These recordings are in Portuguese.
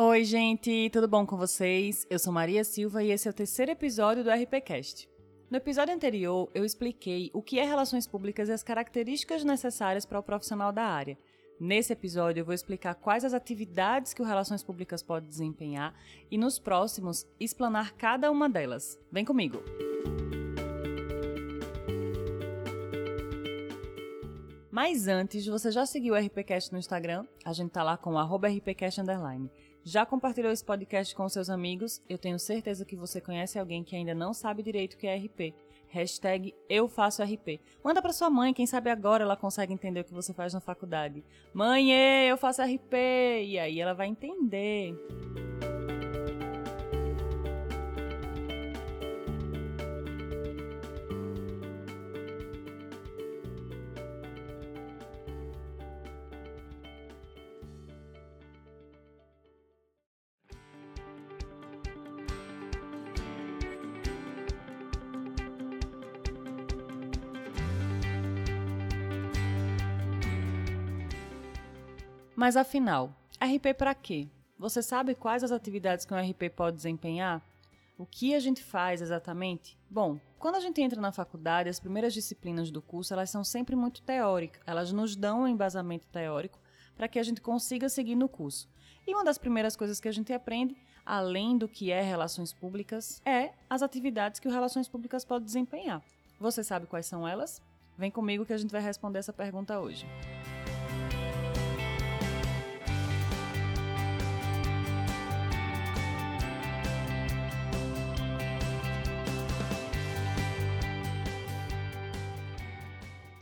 Oi, gente, tudo bom com vocês? Eu sou Maria Silva e esse é o terceiro episódio do RPCast. No episódio anterior, eu expliquei o que é relações públicas e as características necessárias para o profissional da área. Nesse episódio, eu vou explicar quais as atividades que o Relações Públicas pode desempenhar e, nos próximos, explanar cada uma delas. Vem comigo! Mas antes, você já seguiu o RPCast no Instagram? A gente tá lá com o RPCast Underline. Já compartilhou esse podcast com seus amigos? Eu tenho certeza que você conhece alguém que ainda não sabe direito o que é RP. Hashtag eu faço RP. Manda para sua mãe, quem sabe agora ela consegue entender o que você faz na faculdade. Mãe, eu faço RP! E aí ela vai entender. Mas afinal, RP para quê? Você sabe quais as atividades que um RP pode desempenhar? O que a gente faz exatamente? Bom, quando a gente entra na faculdade, as primeiras disciplinas do curso, elas são sempre muito teóricas. Elas nos dão um embasamento teórico para que a gente consiga seguir no curso. E uma das primeiras coisas que a gente aprende, além do que é relações públicas, é as atividades que o relações públicas pode desempenhar. Você sabe quais são elas? Vem comigo que a gente vai responder essa pergunta hoje.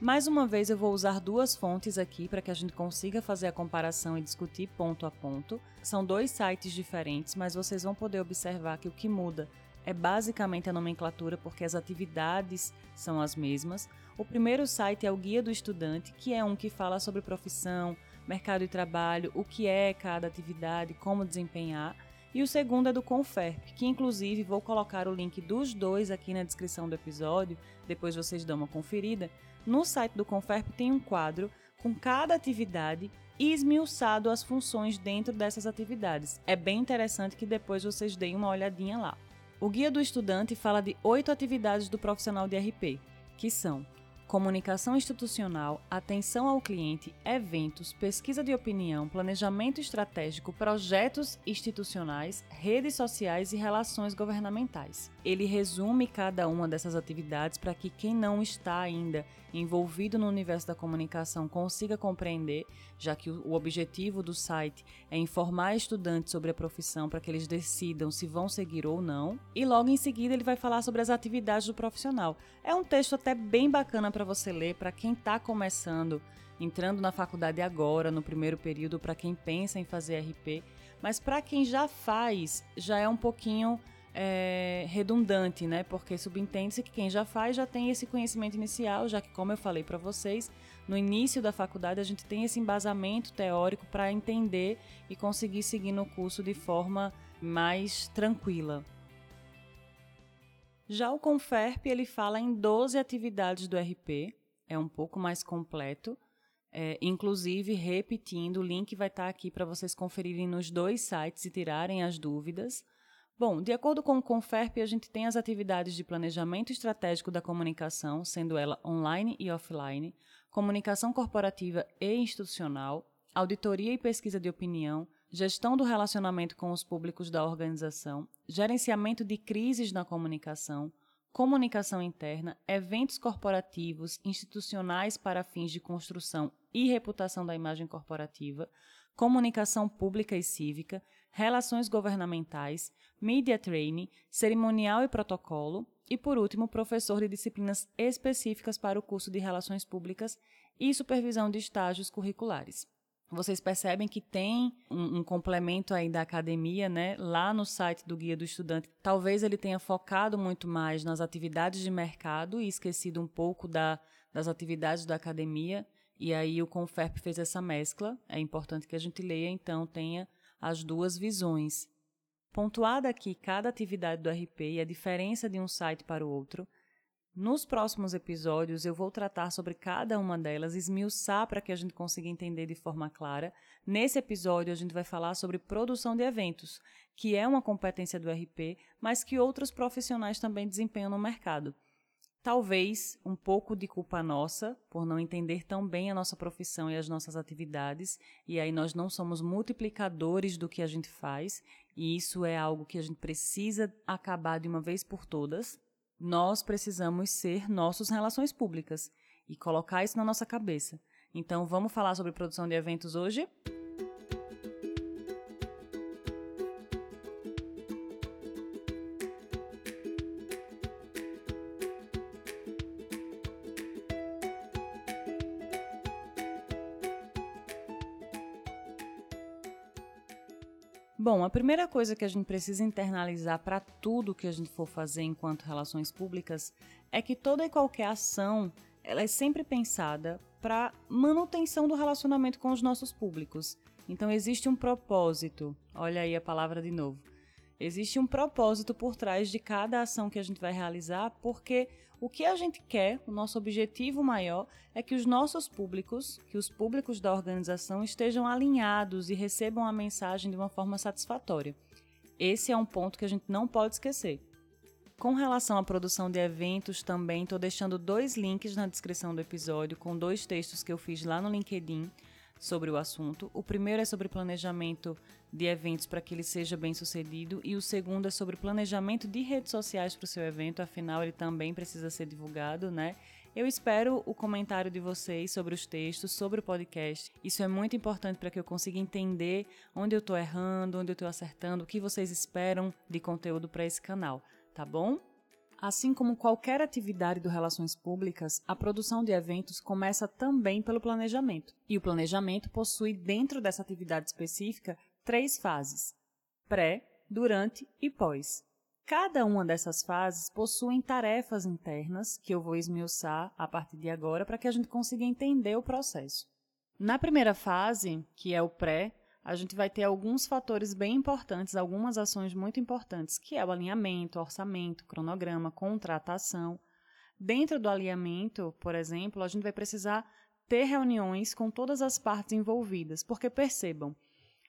Mais uma vez, eu vou usar duas fontes aqui para que a gente consiga fazer a comparação e discutir ponto a ponto. São dois sites diferentes, mas vocês vão poder observar que o que muda é basicamente a nomenclatura, porque as atividades são as mesmas. O primeiro site é o Guia do Estudante, que é um que fala sobre profissão, mercado de trabalho, o que é cada atividade, como desempenhar. E o segundo é do Conferp, que inclusive vou colocar o link dos dois aqui na descrição do episódio, depois vocês dão uma conferida. No site do Conferp tem um quadro com cada atividade e esmiuçado as funções dentro dessas atividades. É bem interessante que depois vocês deem uma olhadinha lá. O Guia do Estudante fala de oito atividades do profissional de RP, que são comunicação institucional, atenção ao cliente, eventos, pesquisa de opinião, planejamento estratégico, projetos institucionais, redes sociais e relações governamentais. Ele resume cada uma dessas atividades para que quem não está ainda envolvido no universo da comunicação consiga compreender, já que o objetivo do site é informar estudantes sobre a profissão para que eles decidam se vão seguir ou não. E logo em seguida ele vai falar sobre as atividades do profissional. É um texto até bem bacana para você ler para quem está começando, entrando na faculdade agora, no primeiro período, para quem pensa em fazer RP, mas para quem já faz, já é um pouquinho é, redundante, né? Porque subentende-se que quem já faz já tem esse conhecimento inicial, já que, como eu falei para vocês, no início da faculdade a gente tem esse embasamento teórico para entender e conseguir seguir no curso de forma mais tranquila. Já o Conferp ele fala em 12 atividades do RP, é um pouco mais completo. É, inclusive, repetindo, o link vai estar aqui para vocês conferirem nos dois sites e tirarem as dúvidas. Bom, de acordo com o Conferp, a gente tem as atividades de planejamento estratégico da comunicação, sendo ela online e offline, comunicação corporativa e institucional, auditoria e pesquisa de opinião, gestão do relacionamento com os públicos da organização, gerenciamento de crises na comunicação, comunicação interna, eventos corporativos, institucionais para fins de construção e reputação da imagem corporativa, comunicação pública e cívica, relações governamentais, media training, cerimonial e protocolo, e por último, professor de disciplinas específicas para o curso de Relações Públicas e supervisão de estágios curriculares vocês percebem que tem um, um, complemento aí da academia, né? Lá no site do Guia do Estudante, talvez ele tenha focado muito mais nas atividades de mercado e esquecido um pouco da, das atividades da academia. E aí o Conferp fez essa mescla. É importante que a gente leia, então, tenha as duas visões. Pontuada aqui cada atividade do RP e a diferença de um site para o outro, Nos próximos episódios, eu vou tratar sobre cada uma delas, esmiuçar para que a gente consiga entender de forma clara. Nesse episódio, a gente vai falar sobre produção de eventos, que é uma competência do RP, mas que outros profissionais também desempenham no mercado. Talvez um pouco de culpa nossa por não entender tão bem a nossa profissão e as nossas atividades, e aí nós não somos multiplicadores do que a gente faz, e isso é algo que a gente precisa acabar de uma vez por todas. Nós precisamos ser nossos relações públicas e colocar isso na nossa cabeça. Então, vamos falar sobre produção de eventos hoje? A primeira coisa que a gente precisa internalizar para tudo que a gente for fazer enquanto relações públicas é que toda e qualquer ação ela é sempre pensada para manutenção do relacionamento com os nossos públicos. Então existe um propósito. Olha aí a palavra de novo. Existe um propósito por trás de cada ação que a gente vai realizar, porque o que a gente quer, o nosso objetivo maior, é que os nossos públicos, que os públicos da organização estejam alinhados e recebam a mensagem de uma forma satisfatória. Esse é um ponto que a gente não pode esquecer. Com relação à produção de eventos, também estou deixando dois links na descrição do episódio com dois textos que eu fiz lá no LinkedIn sobre o assunto. O primeiro é sobre planejamento de eventos para que ele seja bem sucedido, e o segundo é sobre planejamento de redes sociais para o seu evento, afinal, ele também precisa ser divulgado, né? Eu espero o comentário de vocês sobre os textos, sobre o podcast. Isso é muito importante para que eu consiga entender onde eu estou errando, onde eu estou acertando, o que vocês esperam de conteúdo para esse canal, tá bom? Assim como qualquer atividade do Relações Públicas, a produção de eventos começa também pelo planejamento. E o planejamento possui, dentro dessa atividade específica, três fases: pré, durante e pós. Cada uma dessas fases possui tarefas internas que eu vou esmiuçar a partir de agora para que a gente consiga entender o processo. Na primeira fase, que é o pré, a gente vai ter alguns fatores bem importantes, algumas ações muito importantes, que é o alinhamento, orçamento, cronograma, contratação. Dentro do alinhamento, por exemplo, a gente vai precisar ter reuniões com todas as partes envolvidas, porque percebam,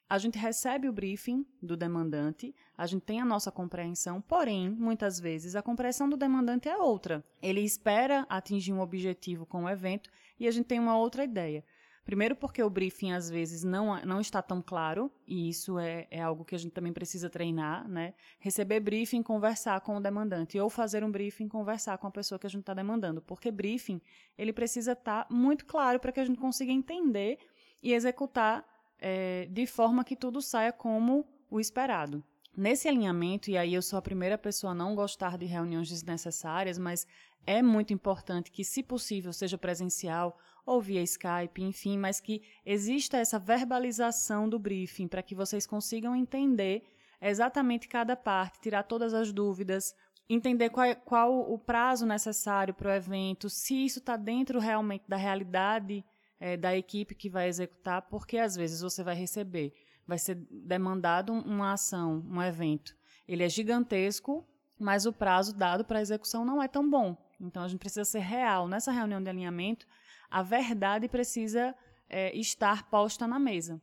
a gente recebe o briefing do demandante, a gente tem a nossa compreensão, porém, muitas vezes a compreensão do demandante é outra. Ele espera atingir um objetivo com o evento e a gente tem uma outra ideia. Primeiro porque o briefing às vezes não, não está tão claro, e isso é, é algo que a gente também precisa treinar, né? Receber briefing, conversar com o demandante, ou fazer um briefing, conversar com a pessoa que a gente está demandando. Porque briefing, ele precisa estar tá muito claro para que a gente consiga entender e executar é, de forma que tudo saia como o esperado. Nesse alinhamento, e aí eu sou a primeira pessoa a não gostar de reuniões desnecessárias, mas é muito importante que, se possível, seja presencial ou via Skype, enfim, mas que exista essa verbalização do briefing para que vocês consigam entender exatamente cada parte, tirar todas as dúvidas, entender qual, qual o prazo necessário para o evento, se isso está dentro realmente da realidade é, da equipe que vai executar, porque às vezes você vai receber, vai ser demandado uma ação, um evento. Ele é gigantesco, mas o prazo dado para execução não é tão bom. Então a gente precisa ser real. Nessa reunião de alinhamento, a verdade precisa é, estar posta na mesa.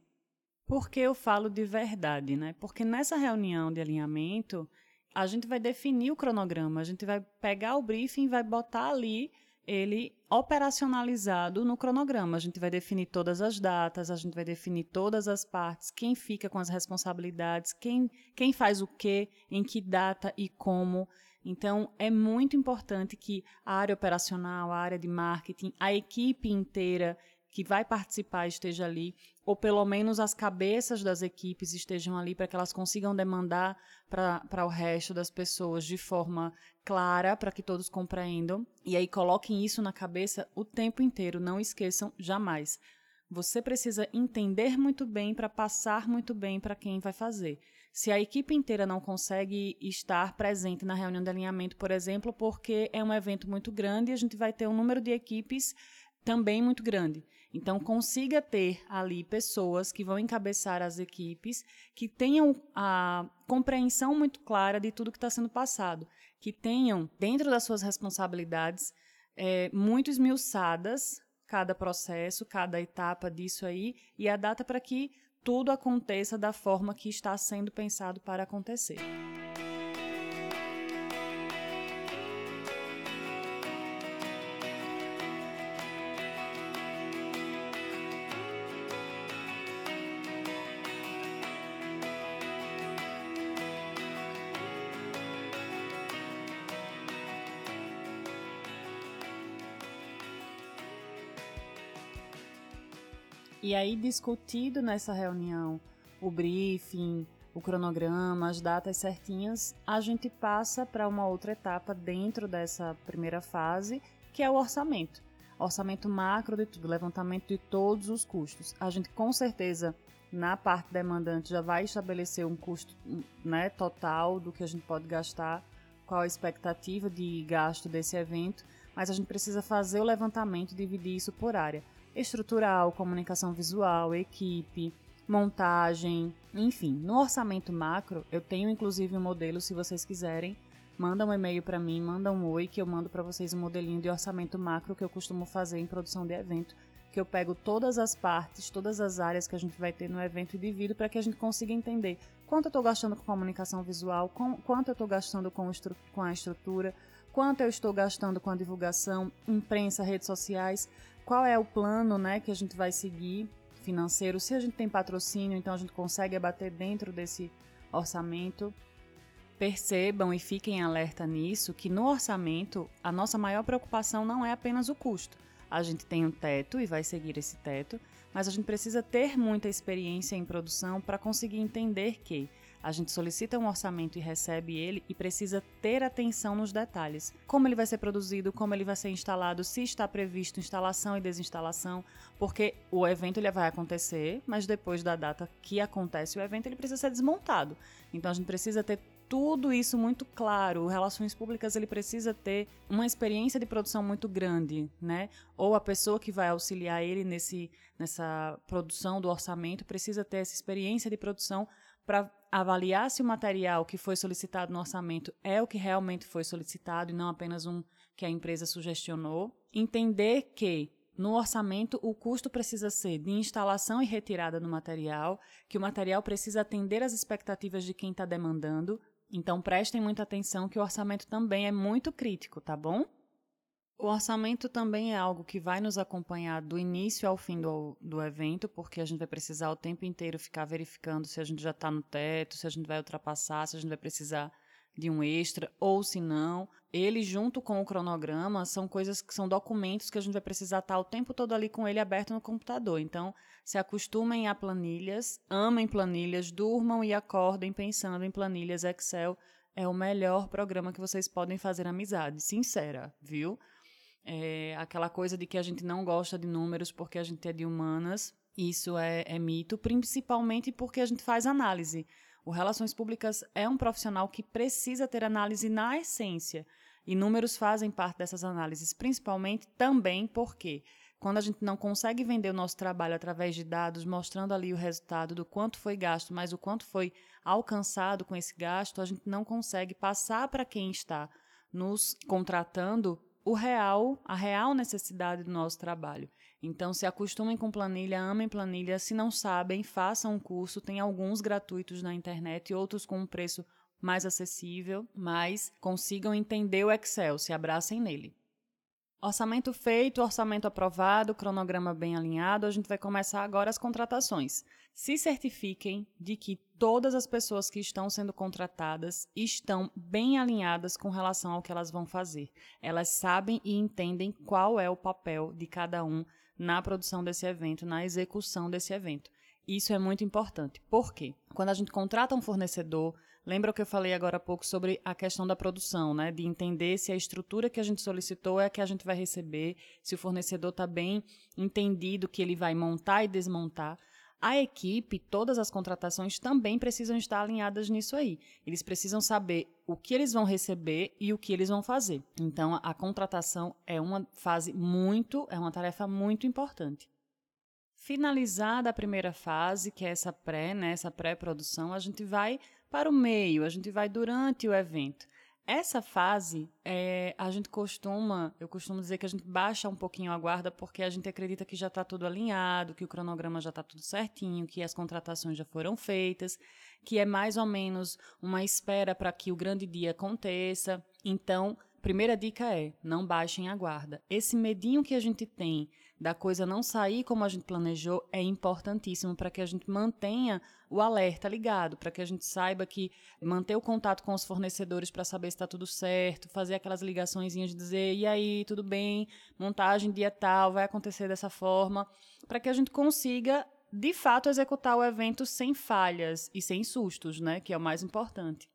Por que eu falo de verdade? Né? Porque nessa reunião de alinhamento, a gente vai definir o cronograma, a gente vai pegar o briefing vai botar ali ele operacionalizado no cronograma. A gente vai definir todas as datas, a gente vai definir todas as partes, quem fica com as responsabilidades, quem, quem faz o quê, em que data e como. Então, é muito importante que a área operacional, a área de marketing, a equipe inteira que vai participar esteja ali, ou pelo menos as cabeças das equipes estejam ali para que elas consigam demandar para o resto das pessoas de forma clara, para que todos compreendam. E aí coloquem isso na cabeça o tempo inteiro, não esqueçam jamais. Você precisa entender muito bem para passar muito bem para quem vai fazer. Se a equipe inteira não consegue estar presente na reunião de alinhamento, por exemplo, porque é um evento muito grande, a gente vai ter um número de equipes também muito grande. Então, consiga ter ali pessoas que vão encabeçar as equipes, que tenham a compreensão muito clara de tudo que está sendo passado, que tenham, dentro das suas responsabilidades, é, muito esmiuçadas cada processo, cada etapa disso aí, e a data para que tudo aconteça da forma que está sendo pensado para acontecer. E aí, discutido nessa reunião o briefing, o cronograma, as datas certinhas, a gente passa para uma outra etapa dentro dessa primeira fase, que é o orçamento. Orçamento macro de tudo, levantamento de todos os custos. A gente com certeza na parte demandante já vai estabelecer um custo né, total do que a gente pode gastar, qual a expectativa de gasto desse evento, mas a gente precisa fazer o levantamento e dividir isso por área estrutural, comunicação visual, equipe, montagem, enfim. No orçamento macro, eu tenho inclusive um modelo, se vocês quiserem, manda um e-mail para mim, manda um oi que eu mando para vocês um modelinho de orçamento macro que eu costumo fazer em produção de evento, que eu pego todas as partes, todas as áreas que a gente vai ter no evento e divido para que a gente consiga entender quanto eu estou gastando com comunicação visual, com, quanto eu estou gastando com, com a estrutura, quanto eu estou gastando com a divulgação, imprensa, redes sociais, qual é o plano né, que a gente vai seguir financeiro, se a gente tem patrocínio, então a gente consegue abater dentro desse orçamento. Percebam e fiquem alerta nisso que no orçamento a nossa maior preocupação não é apenas o custo. A gente tem um teto e vai seguir esse teto, mas a gente precisa ter muita experiência em produção para conseguir entender que a gente solicita um orçamento e recebe ele e precisa ter atenção nos detalhes. Como ele vai ser produzido, como ele vai ser instalado, se está previsto instalação e desinstalação, porque o evento ele vai acontecer, mas depois da data que acontece o evento, ele precisa ser desmontado. Então a gente precisa ter tudo isso muito claro. O Relações Públicas ele precisa ter uma experiência de produção muito grande, né? Ou a pessoa que vai auxiliar ele nesse, nessa produção do orçamento precisa ter essa experiência de produção para avaliar se o material que foi solicitado no orçamento é o que realmente foi solicitado e não apenas um que a empresa sugestionou. Entender que no orçamento, o custo precisa ser de instalação e retirada do material, que o material precisa atender às expectativas de quem está demandando. Então, prestem muita atenção que o orçamento também é muito crítico, tá bom? O orçamento também é algo que vai nos acompanhar do início ao fim do, do evento, porque a gente vai precisar o tempo inteiro ficar verificando se a gente já está no teto, se a gente vai ultrapassar, se a gente vai precisar de um extra ou se não. Ele, junto com o cronograma, são coisas que são documentos que a gente vai precisar estar o tempo todo ali com ele aberto no computador. Então, se acostumem a planilhas, amem planilhas, durmam e acordem pensando em planilhas Excel. É o melhor programa que vocês podem fazer amizade, sincera, viu? É, aquela coisa de que a gente não gosta de números porque a gente é de humanas, isso é, é mito, principalmente porque a gente faz análise. O Relações Públicas é um profissional que precisa ter análise na essência. E números fazem parte dessas análises, principalmente também porque quando a gente não consegue vender o nosso trabalho através de dados, mostrando ali o resultado do quanto foi gasto, mas o quanto foi alcançado com esse gasto, a gente não consegue passar para quem está nos contratando o real, a real necessidade do nosso trabalho. Então, se acostumem com planilha, amem planilha. Se não sabem, façam um curso. Tem alguns gratuitos na internet e outros com um preço mais acessível, mas consigam entender o Excel, se abracem nele. Orçamento feito, orçamento aprovado, cronograma bem alinhado, a gente vai começar agora as contratações. Se certifiquem de que todas as pessoas que estão sendo contratadas estão bem alinhadas com relação ao que elas vão fazer. Elas sabem e entendem qual é o papel de cada um na produção desse evento, na execução desse evento. Isso é muito importante. Por quê? Quando a gente contrata um fornecedor, Lembra o que eu falei agora há pouco sobre a questão da produção, né? De entender se a estrutura que a gente solicitou é a que a gente vai receber, se o fornecedor está bem entendido que ele vai montar e desmontar. A equipe, todas as contratações também precisam estar alinhadas nisso aí. Eles precisam saber o que eles vão receber e o que eles vão fazer. Então, a contratação é uma fase muito, é uma tarefa muito importante. Finalizada a primeira fase, que é essa pré, né, essa pré-produção, a gente vai para o meio, a gente vai durante o evento. Essa fase, é, a gente costuma, eu costumo dizer que a gente baixa um pouquinho a guarda porque a gente acredita que já está tudo alinhado, que o cronograma já está tudo certinho, que as contratações já foram feitas, que é mais ou menos uma espera para que o grande dia aconteça. Então, primeira dica é: não baixem a guarda. Esse medinho que a gente tem da coisa não sair como a gente planejou é importantíssimo para que a gente mantenha o alerta ligado, para que a gente saiba que manter o contato com os fornecedores para saber se está tudo certo, fazer aquelas ligações de dizer, e aí, tudo bem, montagem dia tal, vai acontecer dessa forma, para que a gente consiga de fato executar o evento sem falhas e sem sustos, né, que é o mais importante.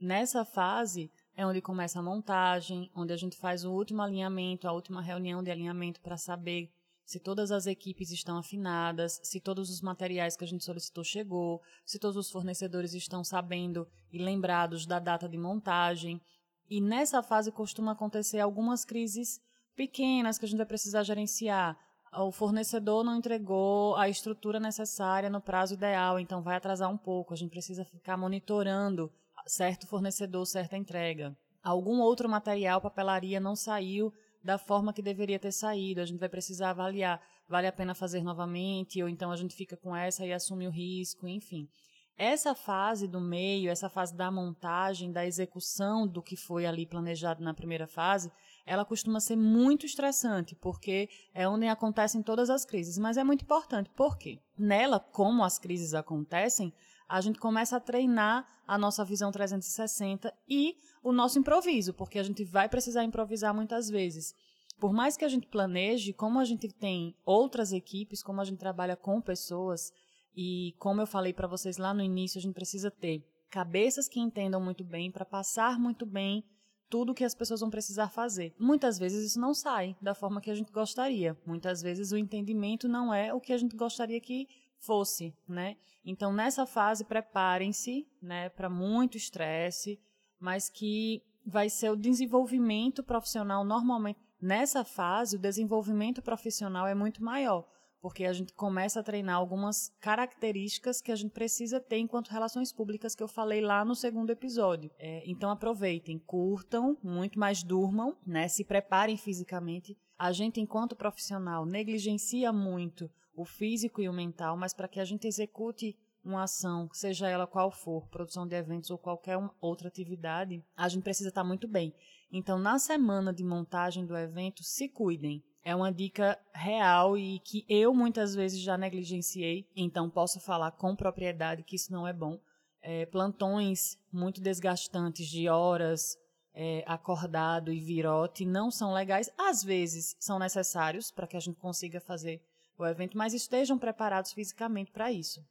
Nessa fase, é onde começa a montagem, onde a gente faz o último alinhamento, a última reunião de alinhamento para saber se todas as equipes estão afinadas, se todos os materiais que a gente solicitou chegou, se todos os fornecedores estão sabendo e lembrados da data de montagem. E nessa fase costuma acontecer algumas crises pequenas que a gente vai precisar gerenciar. O fornecedor não entregou a estrutura necessária no prazo ideal, então vai atrasar um pouco. A gente precisa ficar monitorando certo fornecedor, certa entrega. Algum outro material, papelaria, não saiu da forma que deveria ter saído. A gente vai precisar avaliar, vale a pena fazer novamente, ou então a gente fica com essa e assume o risco, enfim. Essa fase do meio, essa fase da montagem, da execução do que foi ali planejado na primeira fase, ela costuma ser muito estressante, porque é onde acontecem todas as crises. Mas é muito importante, porque nela, como as crises acontecem, a gente começa a treinar a nossa visão 360 e o nosso improviso, porque a gente vai precisar improvisar muitas vezes. Por mais que a gente planeje, como a gente tem outras equipes, como a gente trabalha com pessoas, e como eu falei para vocês lá no início, a gente precisa ter cabeças que entendam muito bem para passar muito bem tudo que as pessoas vão precisar fazer. Muitas vezes isso não sai da forma que a gente gostaria. Muitas vezes o entendimento não é o que a gente gostaria que fosse, né? Então nessa fase preparem-se, né, para muito estresse, mas que vai ser o desenvolvimento profissional normalmente. Nessa fase, o desenvolvimento profissional é muito maior, porque a gente começa a treinar algumas características que a gente precisa ter enquanto relações públicas que eu falei lá no segundo episódio. É, então aproveitem, curtam, muito mais durmam, né? Se preparem fisicamente. A gente, enquanto profissional, negligencia muito o físico e o mental, mas para que a gente execute uma ação, seja ela qual for, produção de eventos ou qualquer outra atividade, a gente precisa estar muito bem. Então, na semana de montagem do evento, se cuidem. É uma dica real e que eu muitas vezes já negligenciei, então posso falar com propriedade que isso não é bom. É, plantões muito desgastantes de horas, é, acordado e virote não são legais. Às vezes são necessários para que a gente consiga fazer o evento, mas estejam preparados fisicamente para isso.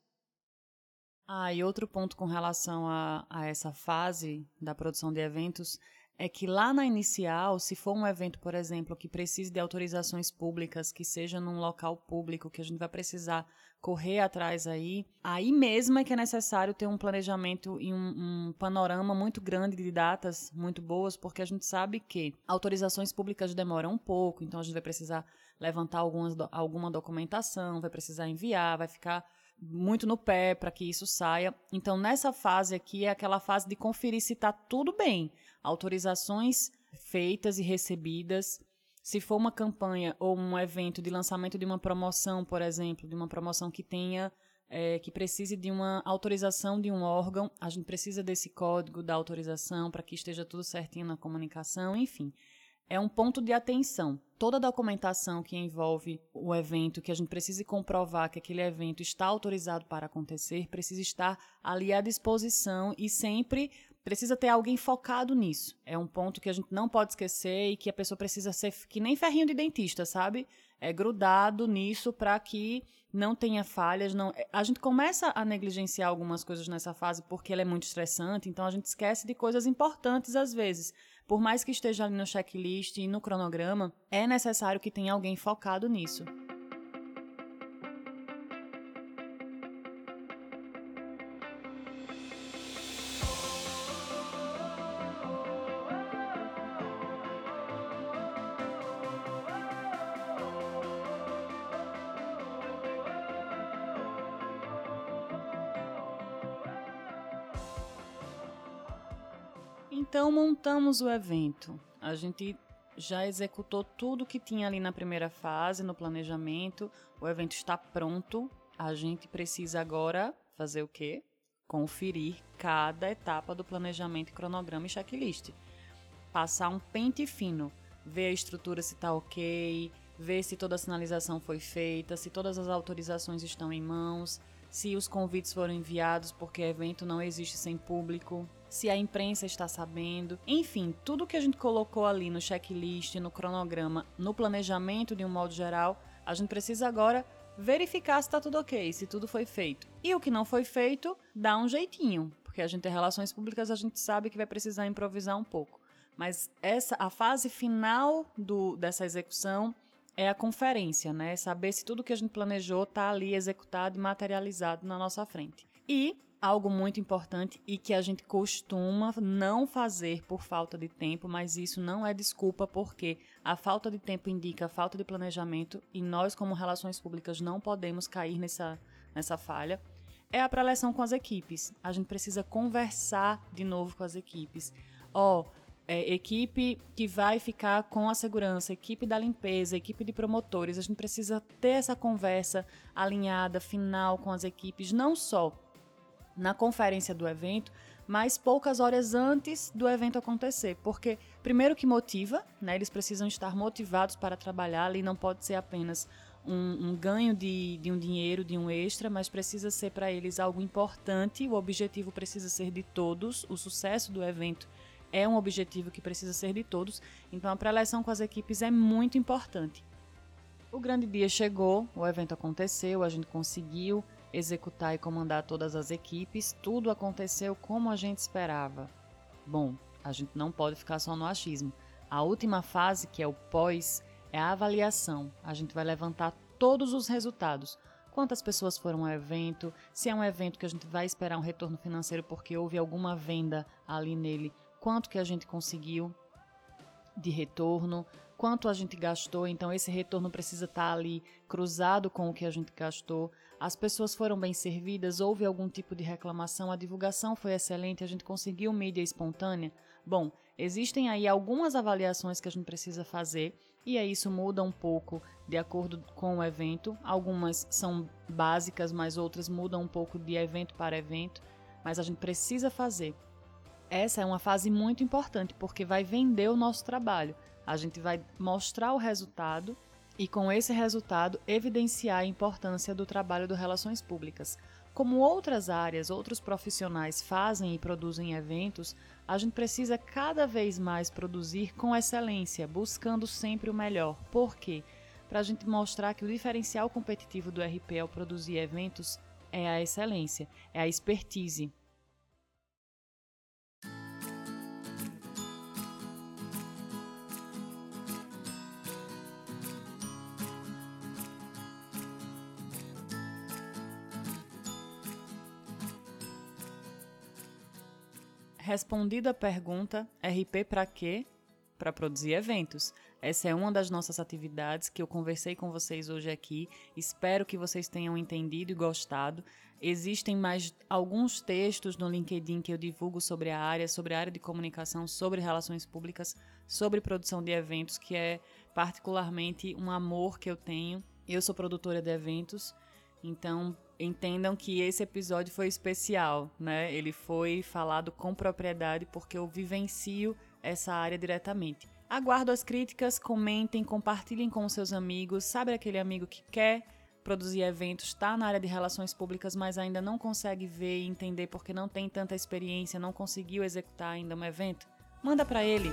Ah, e outro ponto com relação a, a essa fase da produção de eventos é que lá na inicial, se for um evento, por exemplo, que precise de autorizações públicas, que seja num local público, que a gente vai precisar correr atrás aí, aí mesmo é que é necessário ter um planejamento e um, um panorama muito grande de datas muito boas, porque a gente sabe que autorizações públicas demoram um pouco, então a gente vai precisar levantar algumas, alguma documentação, vai precisar enviar, vai ficar muito no pé para que isso saia. Então, nessa fase aqui é aquela fase de conferir se está tudo bem. Autorizações feitas e recebidas. Se for uma campanha ou um evento de lançamento de uma promoção, por exemplo, de uma promoção que tenha é, que precise de uma autorização de um órgão, a gente precisa desse código da autorização para que esteja tudo certinho na comunicação, enfim é um ponto de atenção. Toda a documentação que envolve o evento, que a gente precise comprovar que aquele evento está autorizado para acontecer, precisa estar ali à disposição e sempre precisa ter alguém focado nisso. É um ponto que a gente não pode esquecer e que a pessoa precisa ser que nem ferrinho de dentista, sabe? É grudado nisso para que não tenha falhas, não. A gente começa a negligenciar algumas coisas nessa fase porque ela é muito estressante, então a gente esquece de coisas importantes às vezes por mais que esteja ali no checklist e no cronograma, é necessário que tenha alguém focado nisso. Montamos o evento. A gente já executou tudo que tinha ali na primeira fase, no planejamento. O evento está pronto. A gente precisa agora fazer o quê? Conferir cada etapa do planejamento, cronograma e checklist. Passar um pente fino, ver a estrutura se está ok, ver se toda a sinalização foi feita, se todas as autorizações estão em mãos, se os convites foram enviados, porque evento não existe sem público, se a imprensa está sabendo. Enfim, tudo que a gente colocou ali no checklist, no cronograma, no planejamento de um modo geral, a gente precisa agora verificar se está tudo ok, se tudo foi feito. E o que não foi feito, dá um jeitinho, porque a gente tem relações públicas, a gente sabe que vai precisar improvisar um pouco. Mas essa a fase final do, dessa execução é a conferência, né? Saber se tudo que a gente planejou está ali executado e materializado na nossa frente. E algo muito importante e que a gente costuma não fazer por falta de tempo, mas isso não é desculpa porque a falta de tempo indica a falta de planejamento e nós como relações públicas não podemos cair nessa nessa falha. É a preleção com as equipes. A gente precisa conversar de novo com as equipes. Ó, oh, é, equipe que vai ficar com a segurança, equipe da limpeza, equipe de promotores. A gente precisa ter essa conversa alinhada, final com as equipes, não só na conferência do evento, mas poucas horas antes do evento acontecer, porque primeiro que motiva, né? Eles precisam estar motivados para trabalhar ali, não pode ser apenas um, um ganho de, de um dinheiro, de um extra, mas precisa ser para eles algo importante. O objetivo precisa ser de todos, o sucesso do evento é um objetivo que precisa ser de todos, então a pré-eleição com as equipes é muito importante. O grande dia chegou, o evento aconteceu, a gente conseguiu executar e comandar todas as equipes, tudo aconteceu como a gente esperava. Bom, a gente não pode ficar só no achismo. A última fase, que é o pós, é a avaliação. A gente vai levantar todos os resultados. Quantas pessoas foram ao evento, se é um evento que a gente vai esperar um retorno financeiro porque houve alguma venda ali nele, quanto que a gente conseguiu de retorno, quanto a gente gastou, então esse retorno precisa estar ali cruzado com o que a gente gastou. As pessoas foram bem servidas, houve algum tipo de reclamação, a divulgação foi excelente, a gente conseguiu mídia espontânea. Bom, existem aí algumas avaliações que a gente precisa fazer e aí isso muda um pouco de acordo com o evento. Algumas são básicas, mas outras mudam um pouco de evento para evento, mas a gente precisa fazer essa é uma fase muito importante porque vai vender o nosso trabalho. A gente vai mostrar o resultado e, com esse resultado, evidenciar a importância do trabalho de relações públicas. Como outras áreas, outros profissionais fazem e produzem eventos, a gente precisa cada vez mais produzir com excelência, buscando sempre o melhor. Por quê? Para a gente mostrar que o diferencial competitivo do RP ao produzir eventos é a excelência, é a expertise, Respondida a pergunta, RP para quê? Para produzir eventos. Essa é uma das nossas atividades que eu conversei com vocês hoje aqui. Espero que vocês tenham entendido e gostado. Existem mais alguns textos no LinkedIn que eu divulgo sobre a área, sobre a área de comunicação, sobre relações públicas, sobre produção de eventos, que é particularmente um amor que eu tenho. Eu sou produtora de eventos, então entendam que esse episódio foi especial, né? Ele foi falado com propriedade porque eu vivencio essa área diretamente. Aguardo as críticas, comentem, compartilhem com seus amigos. Sabe aquele amigo que quer produzir eventos, está na área de relações públicas, mas ainda não consegue ver e entender porque não tem tanta experiência, não conseguiu executar ainda um evento? Manda para ele.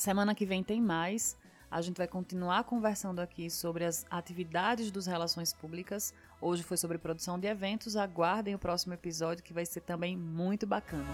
Semana que vem tem mais. A gente vai continuar conversando aqui sobre as atividades dos relações públicas. Hoje foi sobre produção de eventos. Aguardem o próximo episódio que vai ser também muito bacana.